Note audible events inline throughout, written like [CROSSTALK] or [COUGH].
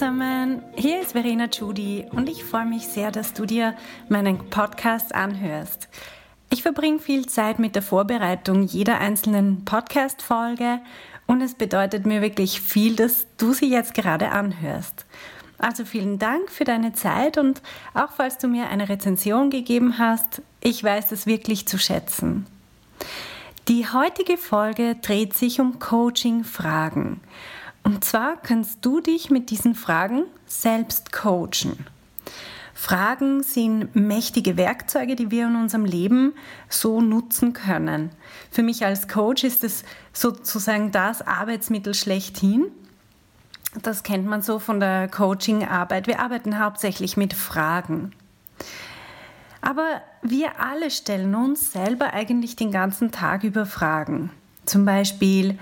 Zusammen, hier ist Verena Judy und ich freue mich sehr, dass du dir meinen Podcast anhörst. Ich verbringe viel Zeit mit der Vorbereitung jeder einzelnen Podcast-Folge und es bedeutet mir wirklich viel, dass du sie jetzt gerade anhörst. Also vielen Dank für deine Zeit und auch falls du mir eine Rezension gegeben hast, ich weiß das wirklich zu schätzen. Die heutige Folge dreht sich um Coaching-Fragen. Und zwar kannst du dich mit diesen Fragen selbst coachen. Fragen sind mächtige Werkzeuge, die wir in unserem Leben so nutzen können. Für mich als Coach ist es sozusagen das Arbeitsmittel schlechthin. Das kennt man so von der Coaching-Arbeit. Wir arbeiten hauptsächlich mit Fragen. Aber wir alle stellen uns selber eigentlich den ganzen Tag über Fragen. Zum Beispiel,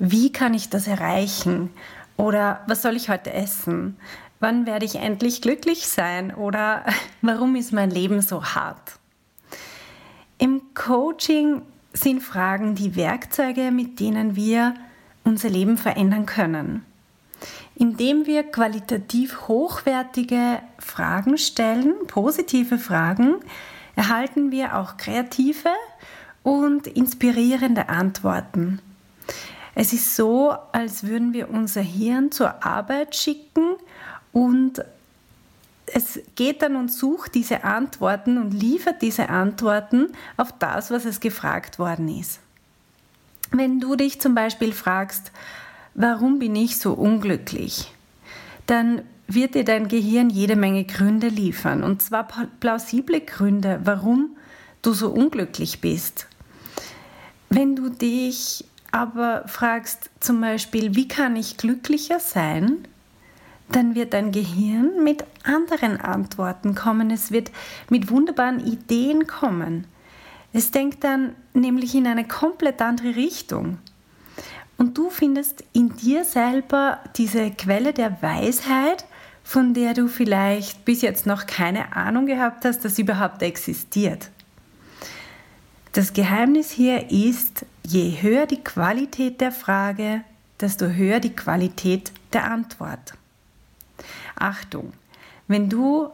wie kann ich das erreichen? Oder was soll ich heute essen? Wann werde ich endlich glücklich sein? Oder [LAUGHS] warum ist mein Leben so hart? Im Coaching sind Fragen die Werkzeuge, mit denen wir unser Leben verändern können. Indem wir qualitativ hochwertige Fragen stellen, positive Fragen, erhalten wir auch kreative und inspirierende Antworten. Es ist so, als würden wir unser Hirn zur Arbeit schicken und es geht dann und sucht diese Antworten und liefert diese Antworten auf das, was es gefragt worden ist. Wenn du dich zum Beispiel fragst, warum bin ich so unglücklich, dann wird dir dein Gehirn jede Menge Gründe liefern. Und zwar plausible Gründe, warum du so unglücklich bist. Wenn du dich aber fragst zum Beispiel, wie kann ich glücklicher sein, dann wird dein Gehirn mit anderen Antworten kommen. Es wird mit wunderbaren Ideen kommen. Es denkt dann nämlich in eine komplett andere Richtung. Und du findest in dir selber diese Quelle der Weisheit, von der du vielleicht bis jetzt noch keine Ahnung gehabt hast, dass sie überhaupt existiert. Das Geheimnis hier ist, je höher die Qualität der Frage, desto höher die Qualität der Antwort. Achtung, wenn du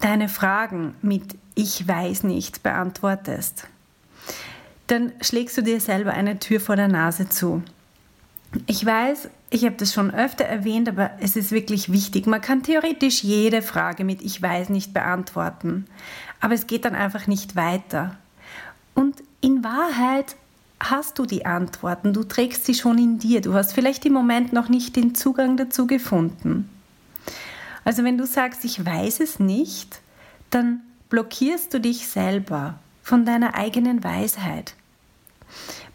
deine Fragen mit Ich weiß nicht beantwortest, dann schlägst du dir selber eine Tür vor der Nase zu. Ich weiß, ich habe das schon öfter erwähnt, aber es ist wirklich wichtig. Man kann theoretisch jede Frage mit Ich weiß nicht beantworten, aber es geht dann einfach nicht weiter. Und in Wahrheit hast du die Antworten, du trägst sie schon in dir, du hast vielleicht im Moment noch nicht den Zugang dazu gefunden. Also wenn du sagst, ich weiß es nicht, dann blockierst du dich selber von deiner eigenen Weisheit.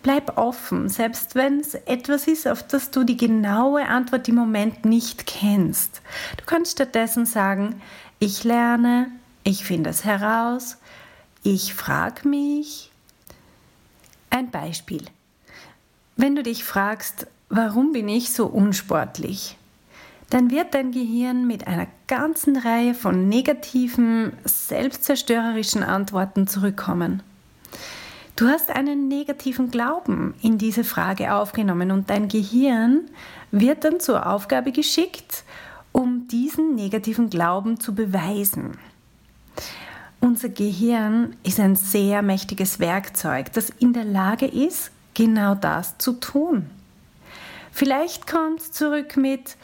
Bleib offen, selbst wenn es etwas ist, auf das du die genaue Antwort im Moment nicht kennst. Du kannst stattdessen sagen, ich lerne, ich finde es heraus, ich frage mich, ein Beispiel. Wenn du dich fragst, warum bin ich so unsportlich, dann wird dein Gehirn mit einer ganzen Reihe von negativen, selbstzerstörerischen Antworten zurückkommen. Du hast einen negativen Glauben in diese Frage aufgenommen und dein Gehirn wird dann zur Aufgabe geschickt, um diesen negativen Glauben zu beweisen. Unser Gehirn ist ein sehr mächtiges Werkzeug, das in der Lage ist, genau das zu tun. Vielleicht kommt es zurück mit,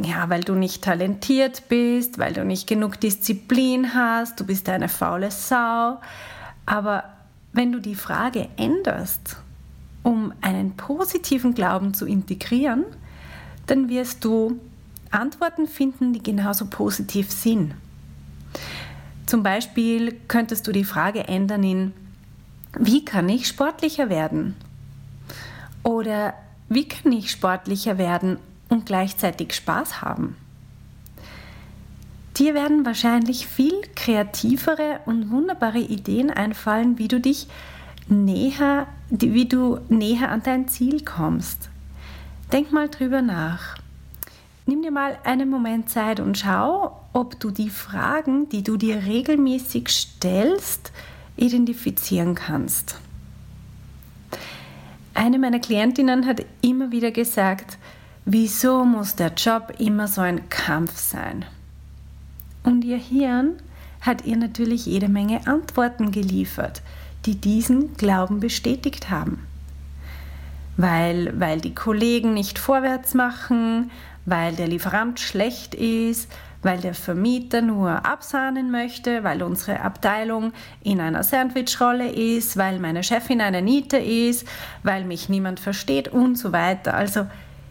ja, weil du nicht talentiert bist, weil du nicht genug Disziplin hast, du bist eine faule Sau. Aber wenn du die Frage änderst, um einen positiven Glauben zu integrieren, dann wirst du Antworten finden, die genauso positiv sind. Zum Beispiel könntest du die Frage ändern in, wie kann ich sportlicher werden? Oder wie kann ich sportlicher werden und gleichzeitig Spaß haben? Dir werden wahrscheinlich viel kreativere und wunderbare Ideen einfallen, wie du dich näher, wie du näher an dein Ziel kommst. Denk mal drüber nach. Nimm dir mal einen Moment Zeit und schau, ob du die Fragen, die du dir regelmäßig stellst, identifizieren kannst. Eine meiner Klientinnen hat immer wieder gesagt, wieso muss der Job immer so ein Kampf sein? Und ihr Hirn hat ihr natürlich jede Menge Antworten geliefert, die diesen Glauben bestätigt haben. Weil, weil die Kollegen nicht vorwärts machen, weil der Lieferant schlecht ist, weil der Vermieter nur absahnen möchte, weil unsere Abteilung in einer Sandwichrolle ist, weil meine Chefin eine Niete ist, weil mich niemand versteht und so weiter. Also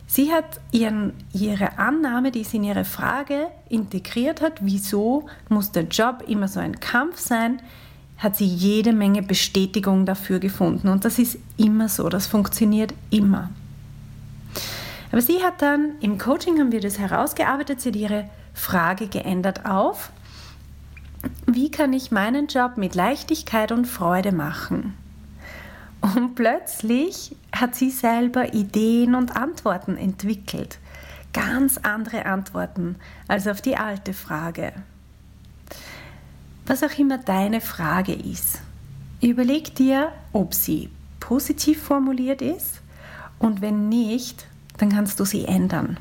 sie hat ihren, ihre Annahme, die sie in ihre Frage integriert hat, wieso muss der Job immer so ein Kampf sein, hat sie jede Menge Bestätigung dafür gefunden. Und das ist immer so, das funktioniert immer. Aber sie hat dann, im Coaching haben wir das herausgearbeitet, sie hat ihre Frage geändert auf, wie kann ich meinen Job mit Leichtigkeit und Freude machen? Und plötzlich hat sie selber Ideen und Antworten entwickelt. Ganz andere Antworten als auf die alte Frage. Was auch immer deine Frage ist, überleg dir, ob sie positiv formuliert ist und wenn nicht, dann kannst du sie ändern.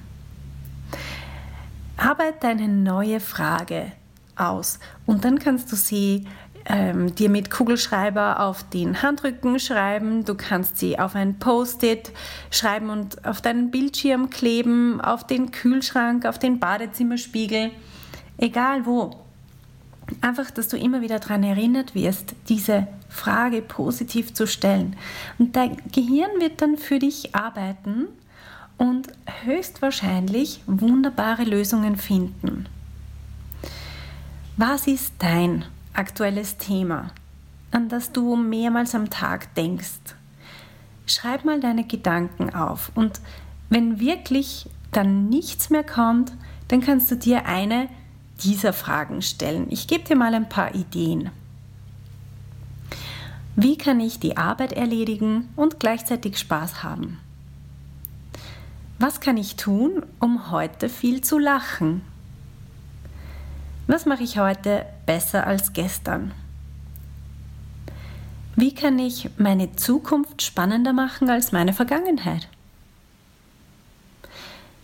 Arbeite eine neue Frage aus und dann kannst du sie ähm, dir mit Kugelschreiber auf den Handrücken schreiben, du kannst sie auf ein Post-it schreiben und auf deinen Bildschirm kleben, auf den Kühlschrank, auf den Badezimmerspiegel, egal wo. Einfach, dass du immer wieder daran erinnert wirst, diese Frage positiv zu stellen. Und dein Gehirn wird dann für dich arbeiten und höchstwahrscheinlich wunderbare Lösungen finden. Was ist dein aktuelles Thema, an das du mehrmals am Tag denkst? Schreib mal deine Gedanken auf und wenn wirklich dann nichts mehr kommt, dann kannst du dir eine dieser Fragen stellen. Ich gebe dir mal ein paar Ideen. Wie kann ich die Arbeit erledigen und gleichzeitig Spaß haben? Was kann ich tun, um heute viel zu lachen? Was mache ich heute besser als gestern? Wie kann ich meine Zukunft spannender machen als meine Vergangenheit?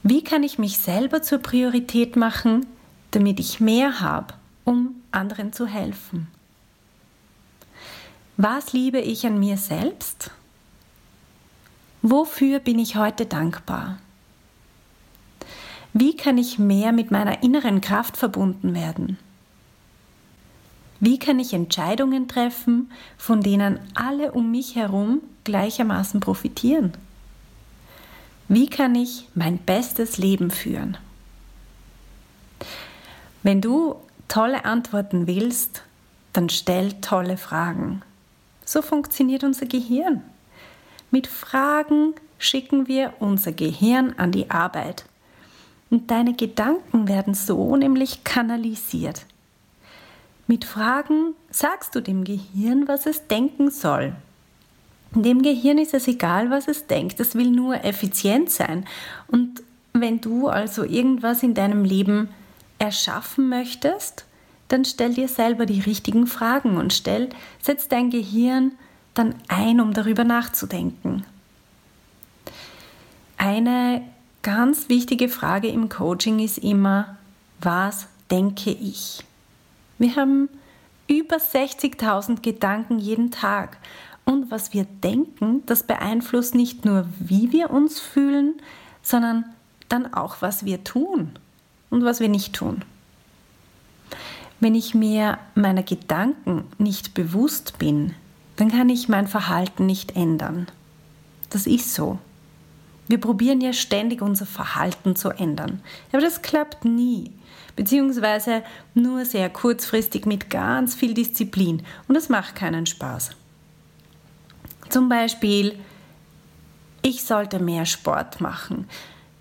Wie kann ich mich selber zur Priorität machen, damit ich mehr habe, um anderen zu helfen? Was liebe ich an mir selbst? Wofür bin ich heute dankbar? Wie kann ich mehr mit meiner inneren Kraft verbunden werden? Wie kann ich Entscheidungen treffen, von denen alle um mich herum gleichermaßen profitieren? Wie kann ich mein bestes Leben führen? Wenn du tolle Antworten willst, dann stell tolle Fragen. So funktioniert unser Gehirn. Mit Fragen schicken wir unser Gehirn an die Arbeit. Und deine Gedanken werden so nämlich kanalisiert. Mit Fragen sagst du dem Gehirn, was es denken soll. Dem Gehirn ist es egal, was es denkt, es will nur effizient sein. Und wenn du also irgendwas in deinem Leben erschaffen möchtest, dann stell dir selber die richtigen Fragen und stell, setz dein Gehirn dann ein, um darüber nachzudenken. Eine ganz wichtige Frage im Coaching ist immer, was denke ich? Wir haben über 60.000 Gedanken jeden Tag. Und was wir denken, das beeinflusst nicht nur, wie wir uns fühlen, sondern dann auch, was wir tun und was wir nicht tun. Wenn ich mir meiner Gedanken nicht bewusst bin, dann kann ich mein Verhalten nicht ändern. Das ist so. Wir probieren ja ständig unser Verhalten zu ändern. Aber das klappt nie. Beziehungsweise nur sehr kurzfristig mit ganz viel Disziplin. Und das macht keinen Spaß. Zum Beispiel, ich sollte mehr Sport machen.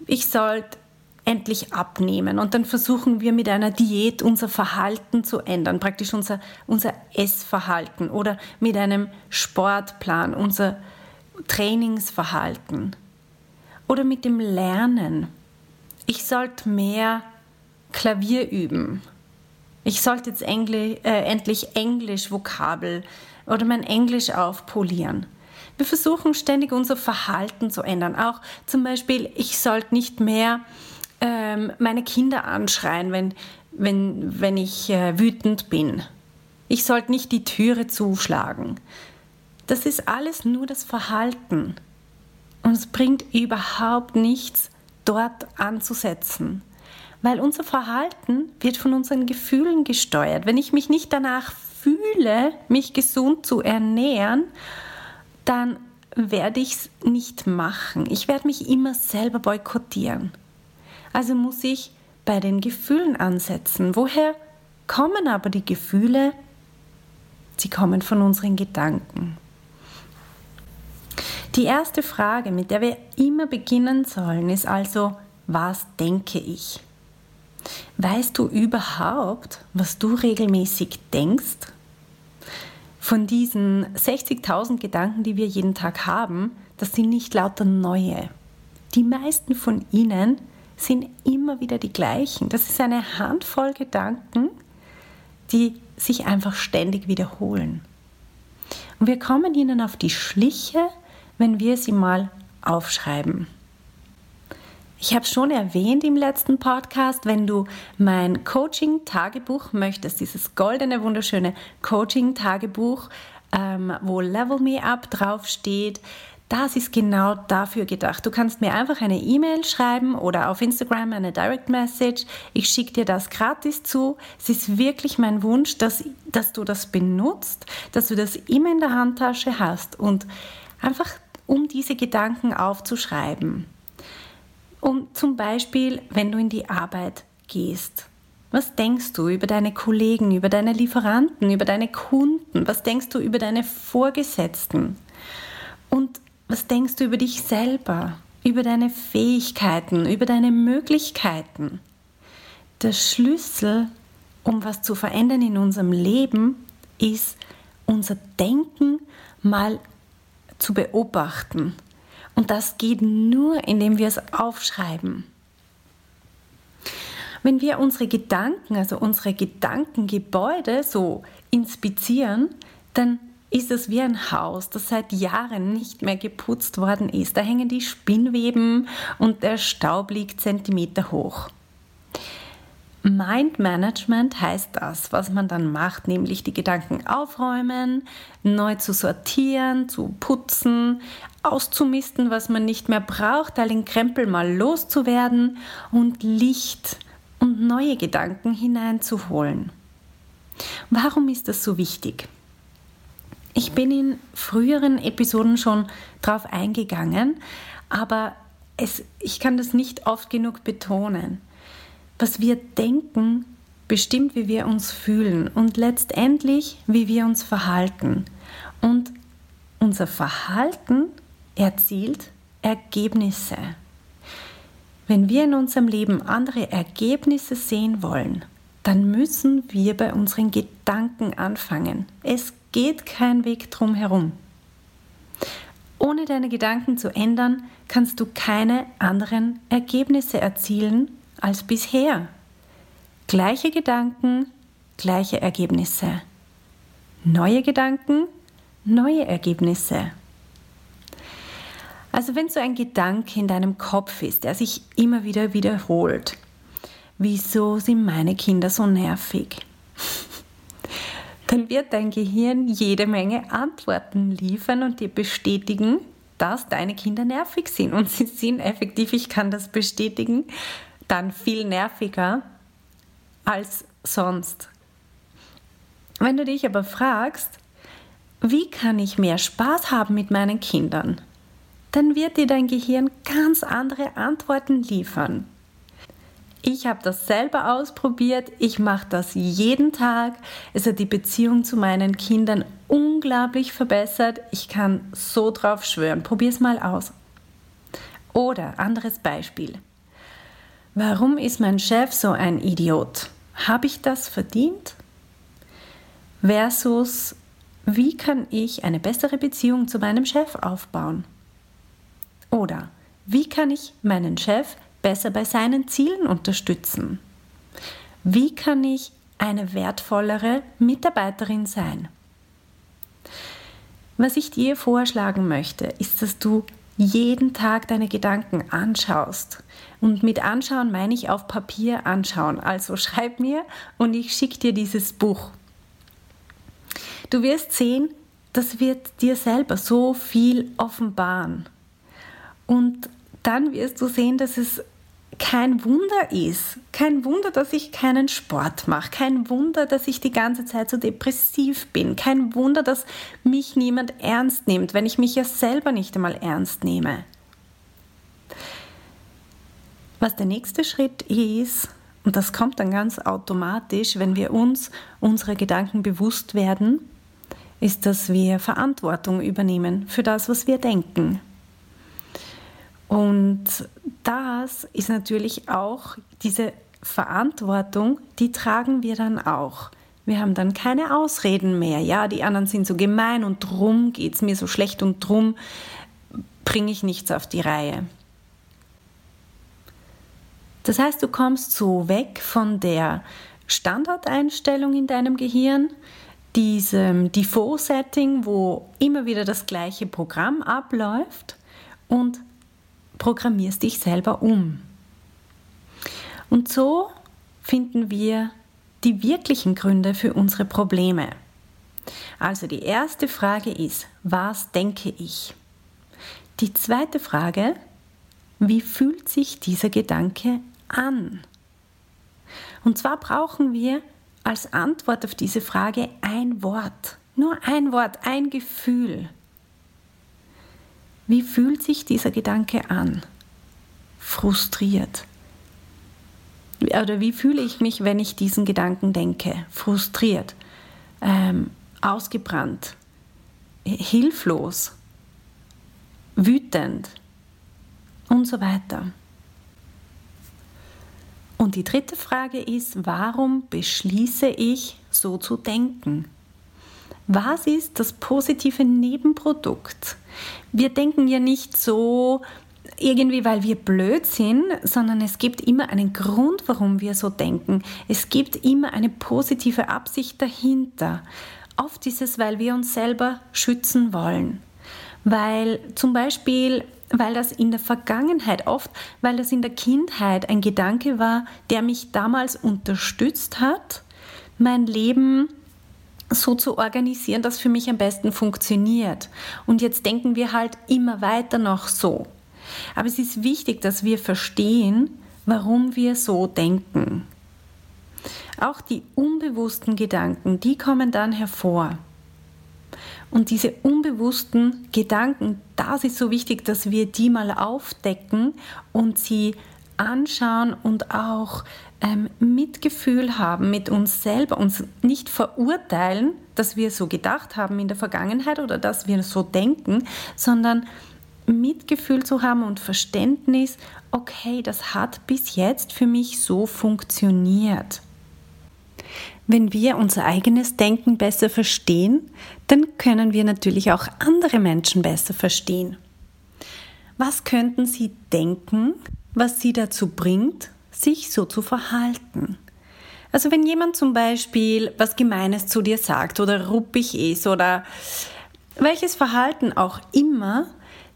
Ich sollte endlich abnehmen. Und dann versuchen wir mit einer Diät unser Verhalten zu ändern, praktisch unser, unser Essverhalten oder mit einem Sportplan unser Trainingsverhalten oder mit dem Lernen. Ich sollte mehr Klavier üben. Ich sollte jetzt Engl äh, endlich Englisch-Vokabel oder mein Englisch aufpolieren. Wir versuchen ständig unser Verhalten zu ändern. Auch zum Beispiel, ich sollte nicht mehr ähm, meine Kinder anschreien, wenn, wenn, wenn ich äh, wütend bin. Ich sollte nicht die Türe zuschlagen. Das ist alles nur das Verhalten. Und es bringt überhaupt nichts, dort anzusetzen. Weil unser Verhalten wird von unseren Gefühlen gesteuert. Wenn ich mich nicht danach fühle, mich gesund zu ernähren, dann werde ich es nicht machen. Ich werde mich immer selber boykottieren. Also muss ich bei den Gefühlen ansetzen. Woher kommen aber die Gefühle? Sie kommen von unseren Gedanken. Die erste Frage, mit der wir immer beginnen sollen, ist also, was denke ich? Weißt du überhaupt, was du regelmäßig denkst? Von diesen 60.000 Gedanken, die wir jeden Tag haben, das sind nicht lauter neue. Die meisten von ihnen sind immer wieder die gleichen. Das ist eine Handvoll Gedanken, die sich einfach ständig wiederholen. Und wir kommen ihnen auf die Schliche, wenn wir sie mal aufschreiben. Ich habe schon erwähnt im letzten Podcast, wenn du mein Coaching-Tagebuch möchtest, dieses goldene, wunderschöne Coaching-Tagebuch, ähm, wo Level Me Up draufsteht, das ist genau dafür gedacht. Du kannst mir einfach eine E-Mail schreiben oder auf Instagram eine Direct Message. Ich schicke dir das gratis zu. Es ist wirklich mein Wunsch, dass, dass du das benutzt, dass du das immer in der Handtasche hast und einfach um diese Gedanken aufzuschreiben. Um zum Beispiel, wenn du in die Arbeit gehst. Was denkst du über deine Kollegen, über deine Lieferanten, über deine Kunden? Was denkst du über deine Vorgesetzten? Und was denkst du über dich selber, über deine Fähigkeiten, über deine Möglichkeiten? Der Schlüssel, um was zu verändern in unserem Leben, ist unser Denken mal zu beobachten. Und das geht nur, indem wir es aufschreiben. Wenn wir unsere Gedanken, also unsere Gedankengebäude so inspizieren, dann ist es wie ein Haus, das seit Jahren nicht mehr geputzt worden ist. Da hängen die Spinnweben und der Staub liegt Zentimeter hoch. Mind Management heißt das, was man dann macht, nämlich die Gedanken aufräumen, neu zu sortieren, zu putzen, auszumisten, was man nicht mehr braucht, all den Krempel mal loszuwerden und Licht und neue Gedanken hineinzuholen. Warum ist das so wichtig? Ich bin in früheren Episoden schon darauf eingegangen, aber es, ich kann das nicht oft genug betonen. Was wir denken, bestimmt, wie wir uns fühlen und letztendlich, wie wir uns verhalten. Und unser Verhalten erzielt Ergebnisse. Wenn wir in unserem Leben andere Ergebnisse sehen wollen, dann müssen wir bei unseren Gedanken anfangen. Es geht kein Weg drum herum. Ohne deine Gedanken zu ändern, kannst du keine anderen Ergebnisse erzielen als bisher. Gleiche Gedanken, gleiche Ergebnisse. Neue Gedanken, neue Ergebnisse. Also wenn so ein Gedanke in deinem Kopf ist, der sich immer wieder wiederholt, wieso sind meine Kinder so nervig? dann wird dein Gehirn jede Menge Antworten liefern und dir bestätigen, dass deine Kinder nervig sind. Und sie sind effektiv, ich kann das bestätigen, dann viel nerviger als sonst. Wenn du dich aber fragst, wie kann ich mehr Spaß haben mit meinen Kindern? dann wird dir dein Gehirn ganz andere Antworten liefern. Ich habe das selber ausprobiert. Ich mache das jeden Tag. Es hat die Beziehung zu meinen Kindern unglaublich verbessert. Ich kann so drauf schwören. Probier es mal aus. Oder anderes Beispiel. Warum ist mein Chef so ein Idiot? Habe ich das verdient? Versus, wie kann ich eine bessere Beziehung zu meinem Chef aufbauen? Oder wie kann ich meinen Chef besser bei seinen Zielen unterstützen? Wie kann ich eine wertvollere Mitarbeiterin sein? Was ich dir vorschlagen möchte, ist, dass du jeden Tag deine Gedanken anschaust. Und mit anschauen meine ich auf Papier anschauen. Also schreib mir und ich schicke dir dieses Buch. Du wirst sehen, das wird dir selber so viel offenbaren. Und dann wirst du sehen, dass es kein Wunder ist. Kein Wunder, dass ich keinen Sport mache. Kein Wunder, dass ich die ganze Zeit so depressiv bin. Kein Wunder, dass mich niemand ernst nimmt, wenn ich mich ja selber nicht einmal ernst nehme. Was der nächste Schritt ist, und das kommt dann ganz automatisch, wenn wir uns unsere Gedanken bewusst werden, ist, dass wir Verantwortung übernehmen für das, was wir denken. Und das ist natürlich auch diese Verantwortung, die tragen wir dann auch. Wir haben dann keine Ausreden mehr. Ja, die anderen sind so gemein und drum geht es mir so schlecht und drum bringe ich nichts auf die Reihe. Das heißt, du kommst so weg von der Standardeinstellung in deinem Gehirn, diesem Default-Setting, wo immer wieder das gleiche Programm abläuft und programmierst dich selber um. Und so finden wir die wirklichen Gründe für unsere Probleme. Also die erste Frage ist, was denke ich? Die zweite Frage, wie fühlt sich dieser Gedanke an? Und zwar brauchen wir als Antwort auf diese Frage ein Wort, nur ein Wort, ein Gefühl. Wie fühlt sich dieser Gedanke an? Frustriert. Oder wie fühle ich mich, wenn ich diesen Gedanken denke? Frustriert, ähm, ausgebrannt, hilflos, wütend und so weiter. Und die dritte Frage ist, warum beschließe ich so zu denken? Was ist das positive Nebenprodukt? Wir denken ja nicht so irgendwie, weil wir blöd sind, sondern es gibt immer einen Grund, warum wir so denken. Es gibt immer eine positive Absicht dahinter. Oft ist es, weil wir uns selber schützen wollen. Weil zum Beispiel, weil das in der Vergangenheit oft, weil das in der Kindheit ein Gedanke war, der mich damals unterstützt hat, mein Leben so zu organisieren, dass für mich am besten funktioniert. Und jetzt denken wir halt immer weiter noch so. Aber es ist wichtig, dass wir verstehen, warum wir so denken. Auch die unbewussten Gedanken, die kommen dann hervor. Und diese unbewussten Gedanken, das ist so wichtig, dass wir die mal aufdecken und sie anschauen und auch ähm, Mitgefühl haben mit uns selber, uns nicht verurteilen, dass wir so gedacht haben in der Vergangenheit oder dass wir so denken, sondern Mitgefühl zu haben und Verständnis, okay, das hat bis jetzt für mich so funktioniert. Wenn wir unser eigenes Denken besser verstehen, dann können wir natürlich auch andere Menschen besser verstehen. Was könnten sie denken, was sie dazu bringt, sich so zu verhalten. Also wenn jemand zum Beispiel was Gemeines zu dir sagt oder ruppig ist oder welches Verhalten auch immer,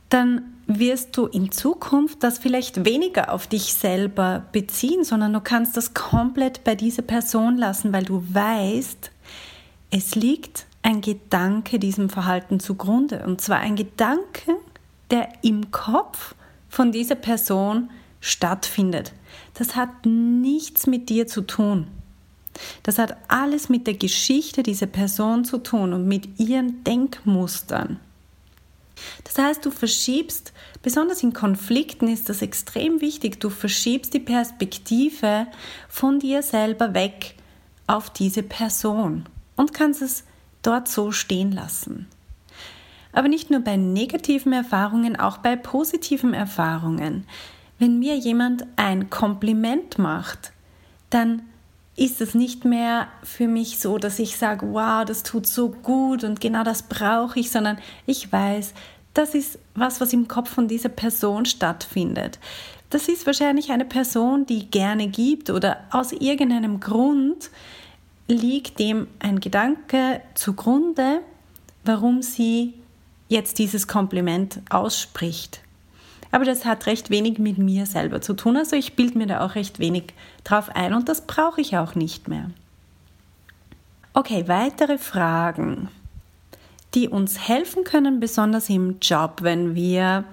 dann wirst du in Zukunft das vielleicht weniger auf dich selber beziehen, sondern du kannst das komplett bei dieser Person lassen, weil du weißt, es liegt ein Gedanke diesem Verhalten zugrunde. Und zwar ein Gedanke, der im Kopf von dieser Person stattfindet. Das hat nichts mit dir zu tun. Das hat alles mit der Geschichte dieser Person zu tun und mit ihren Denkmustern. Das heißt, du verschiebst, besonders in Konflikten ist das extrem wichtig, du verschiebst die Perspektive von dir selber weg auf diese Person und kannst es dort so stehen lassen. Aber nicht nur bei negativen Erfahrungen, auch bei positiven Erfahrungen. Wenn mir jemand ein Kompliment macht, dann ist es nicht mehr für mich so, dass ich sage, wow, das tut so gut und genau das brauche ich, sondern ich weiß, das ist was, was im Kopf von dieser Person stattfindet. Das ist wahrscheinlich eine Person, die gerne gibt oder aus irgendeinem Grund liegt dem ein Gedanke zugrunde, warum sie jetzt dieses Kompliment ausspricht. Aber das hat recht wenig mit mir selber zu tun. Also ich bilde mir da auch recht wenig drauf ein und das brauche ich auch nicht mehr. Okay, weitere Fragen, die uns helfen können, besonders im Job, wenn wir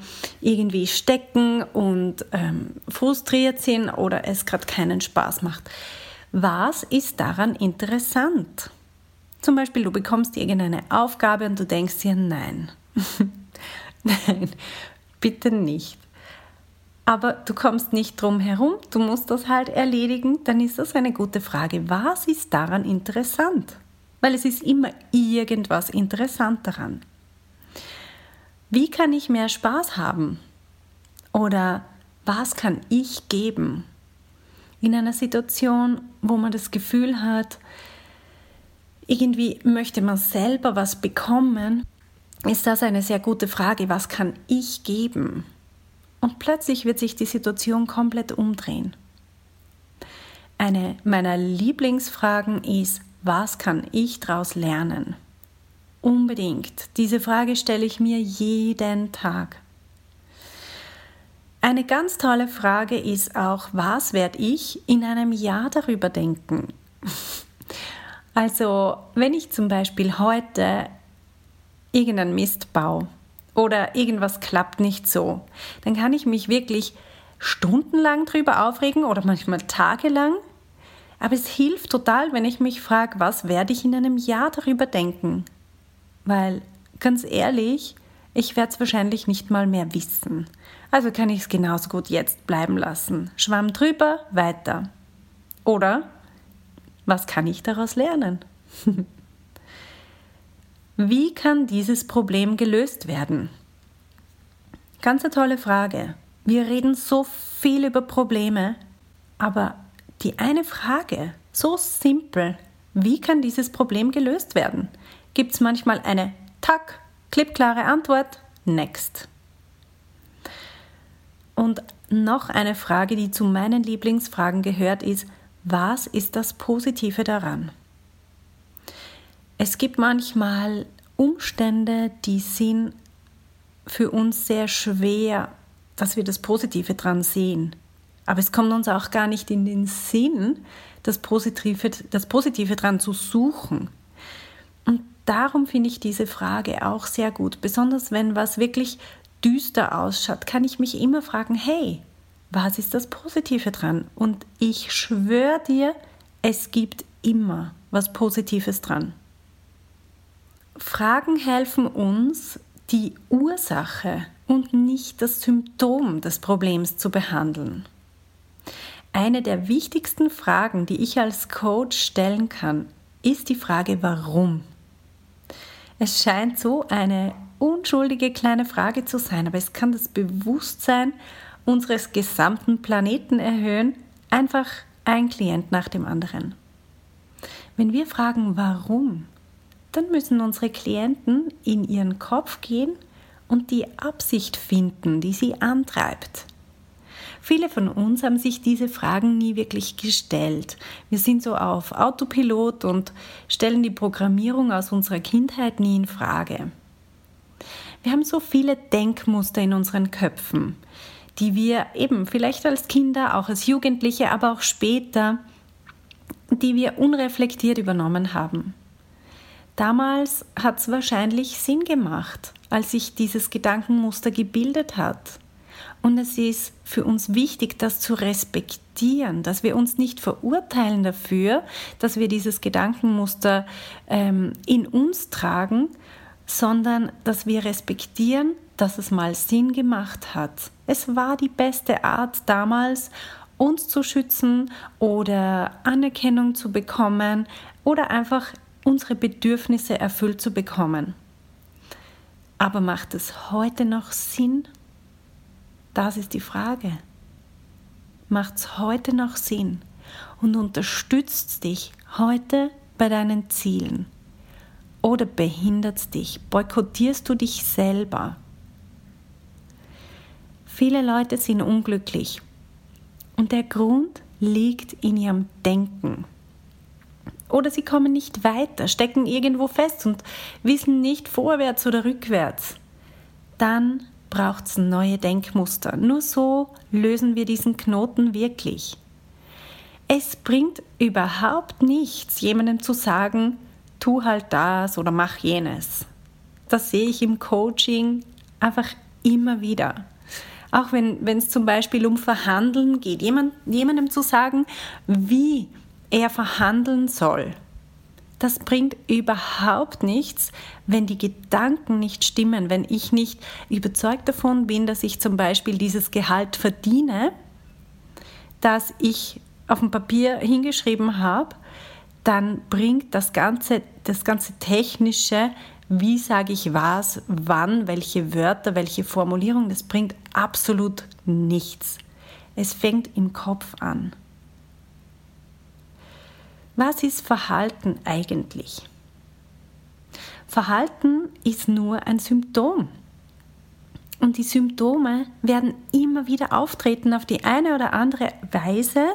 irgendwie stecken und ähm, frustriert sind oder es gerade keinen Spaß macht. Was ist daran interessant? Zum Beispiel, du bekommst irgendeine Aufgabe und du denkst dir, nein, [LAUGHS] nein, bitte nicht. Aber du kommst nicht drum herum, du musst das halt erledigen, dann ist das eine gute Frage. Was ist daran interessant? Weil es ist immer irgendwas interessant daran. Wie kann ich mehr Spaß haben? Oder was kann ich geben? In einer Situation, wo man das Gefühl hat, irgendwie möchte man selber was bekommen, ist das eine sehr gute Frage, was kann ich geben? Und plötzlich wird sich die Situation komplett umdrehen. Eine meiner Lieblingsfragen ist, was kann ich daraus lernen? Unbedingt. Diese Frage stelle ich mir jeden Tag. Eine ganz tolle Frage ist auch, was werde ich in einem Jahr darüber denken? [LAUGHS] Also, wenn ich zum Beispiel heute irgendeinen Mist baue oder irgendwas klappt nicht so, dann kann ich mich wirklich stundenlang drüber aufregen oder manchmal tagelang. Aber es hilft total, wenn ich mich frage, was werde ich in einem Jahr darüber denken? Weil, ganz ehrlich, ich werde es wahrscheinlich nicht mal mehr wissen. Also kann ich es genauso gut jetzt bleiben lassen. Schwamm drüber, weiter. Oder was kann ich daraus lernen? [LAUGHS] Wie kann dieses Problem gelöst werden? Ganz eine tolle Frage. Wir reden so viel über Probleme, aber die eine Frage, so simpel, wie kann dieses Problem gelöst werden? Gibt es manchmal eine Tack, klippklare Antwort? Next. Und noch eine Frage, die zu meinen Lieblingsfragen gehört, ist, was ist das Positive daran? Es gibt manchmal Umstände, die sind für uns sehr schwer, dass wir das Positive dran sehen. Aber es kommt uns auch gar nicht in den Sinn, das Positive, das Positive dran zu suchen. Und darum finde ich diese Frage auch sehr gut. Besonders wenn was wirklich düster ausschaut, kann ich mich immer fragen, hey, was ist das Positive dran? Und ich schwöre dir, es gibt immer was Positives dran. Fragen helfen uns, die Ursache und nicht das Symptom des Problems zu behandeln. Eine der wichtigsten Fragen, die ich als Coach stellen kann, ist die Frage warum. Es scheint so eine unschuldige kleine Frage zu sein, aber es kann das Bewusstsein unseres gesamten Planeten erhöhen, einfach ein Klient nach dem anderen. Wenn wir fragen, warum, dann müssen unsere Klienten in ihren Kopf gehen und die Absicht finden, die sie antreibt. Viele von uns haben sich diese Fragen nie wirklich gestellt. Wir sind so auf Autopilot und stellen die Programmierung aus unserer Kindheit nie in Frage. Wir haben so viele Denkmuster in unseren Köpfen, die wir eben vielleicht als Kinder, auch als Jugendliche, aber auch später, die wir unreflektiert übernommen haben. Damals hat es wahrscheinlich Sinn gemacht, als sich dieses Gedankenmuster gebildet hat. Und es ist für uns wichtig, das zu respektieren, dass wir uns nicht verurteilen dafür, dass wir dieses Gedankenmuster ähm, in uns tragen, sondern dass wir respektieren, dass es mal Sinn gemacht hat. Es war die beste Art damals, uns zu schützen oder Anerkennung zu bekommen oder einfach unsere Bedürfnisse erfüllt zu bekommen. Aber macht es heute noch Sinn? Das ist die Frage. Macht es heute noch Sinn und unterstützt dich heute bei deinen Zielen? Oder behindert dich? Boykottierst du dich selber? Viele Leute sind unglücklich und der Grund liegt in ihrem Denken. Oder sie kommen nicht weiter, stecken irgendwo fest und wissen nicht vorwärts oder rückwärts. Dann braucht es neue Denkmuster. Nur so lösen wir diesen Knoten wirklich. Es bringt überhaupt nichts, jemandem zu sagen, tu halt das oder mach jenes. Das sehe ich im Coaching einfach immer wieder. Auch wenn es zum Beispiel um Verhandeln geht, jemand, jemandem zu sagen, wie er verhandeln soll. Das bringt überhaupt nichts, wenn die Gedanken nicht stimmen, wenn ich nicht überzeugt davon bin, dass ich zum Beispiel dieses Gehalt verdiene, das ich auf dem Papier hingeschrieben habe, dann bringt das ganze, das ganze technische, wie sage ich was, wann, welche Wörter, welche Formulierung, das bringt absolut nichts. Es fängt im Kopf an. Was ist Verhalten eigentlich? Verhalten ist nur ein Symptom. Und die Symptome werden immer wieder auftreten auf die eine oder andere Weise,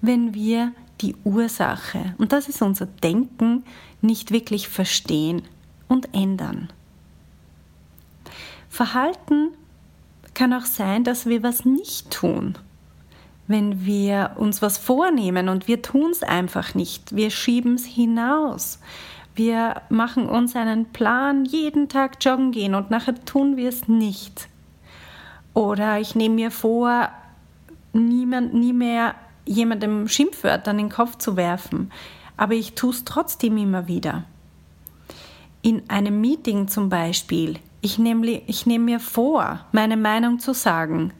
wenn wir die Ursache, und das ist unser Denken, nicht wirklich verstehen und ändern. Verhalten kann auch sein, dass wir was nicht tun. Wenn wir uns was vornehmen und wir tun es einfach nicht, wir schieben es hinaus. Wir machen uns einen Plan, jeden Tag joggen gehen und nachher tun wir es nicht. Oder ich nehme mir vor, niemand, nie mehr jemandem Schimpfwörter an den Kopf zu werfen, aber ich tue es trotzdem immer wieder. In einem Meeting zum Beispiel, ich nehme, ich nehme mir vor, meine Meinung zu sagen,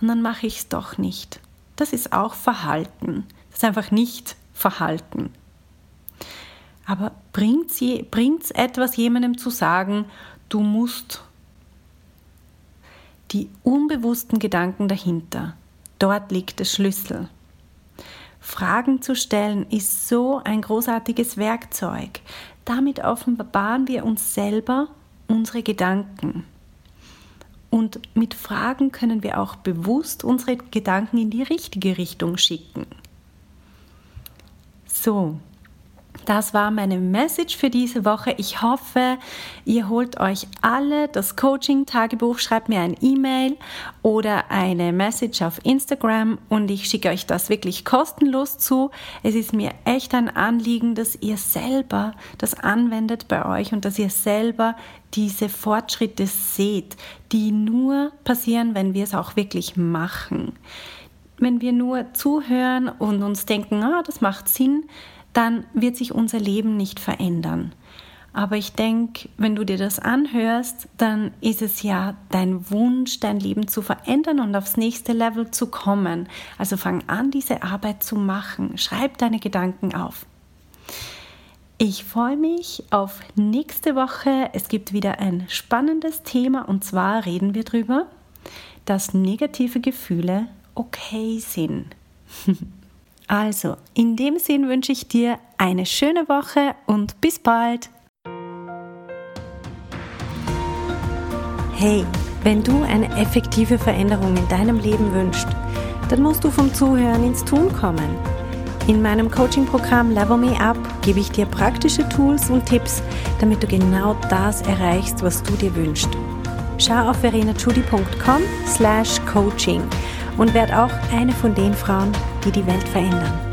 und dann mache ich es doch nicht. Das ist auch Verhalten. Das ist einfach nicht Verhalten. Aber bringt es etwas, jemandem zu sagen, du musst die unbewussten Gedanken dahinter. Dort liegt der Schlüssel. Fragen zu stellen ist so ein großartiges Werkzeug. Damit offenbaren wir uns selber unsere Gedanken. Und mit Fragen können wir auch bewusst unsere Gedanken in die richtige Richtung schicken. So, das war meine Message für diese Woche. Ich hoffe, ihr holt euch alle das Coaching-Tagebuch, schreibt mir ein E-Mail oder eine Message auf Instagram und ich schicke euch das wirklich kostenlos zu. Es ist mir echt ein Anliegen, dass ihr selber das anwendet bei euch und dass ihr selber diese Fortschritte seht, die nur passieren, wenn wir es auch wirklich machen. Wenn wir nur zuhören und uns denken, ah, das macht Sinn, dann wird sich unser Leben nicht verändern. Aber ich denke, wenn du dir das anhörst, dann ist es ja dein Wunsch, dein Leben zu verändern und aufs nächste Level zu kommen. Also fang an, diese Arbeit zu machen. Schreib deine Gedanken auf. Ich freue mich auf nächste Woche. Es gibt wieder ein spannendes Thema und zwar reden wir darüber, dass negative Gefühle okay sind. [LAUGHS] Also, in dem Sinn wünsche ich dir eine schöne Woche und bis bald. Hey, wenn du eine effektive Veränderung in deinem Leben wünschst, dann musst du vom Zuhören ins Tun kommen. In meinem Coaching-Programm Level Me Up gebe ich dir praktische Tools und Tipps, damit du genau das erreichst, was du dir wünschst. Schau auf verenachudi.com slash coaching und werd auch eine von den Frauen, die die Welt verändern.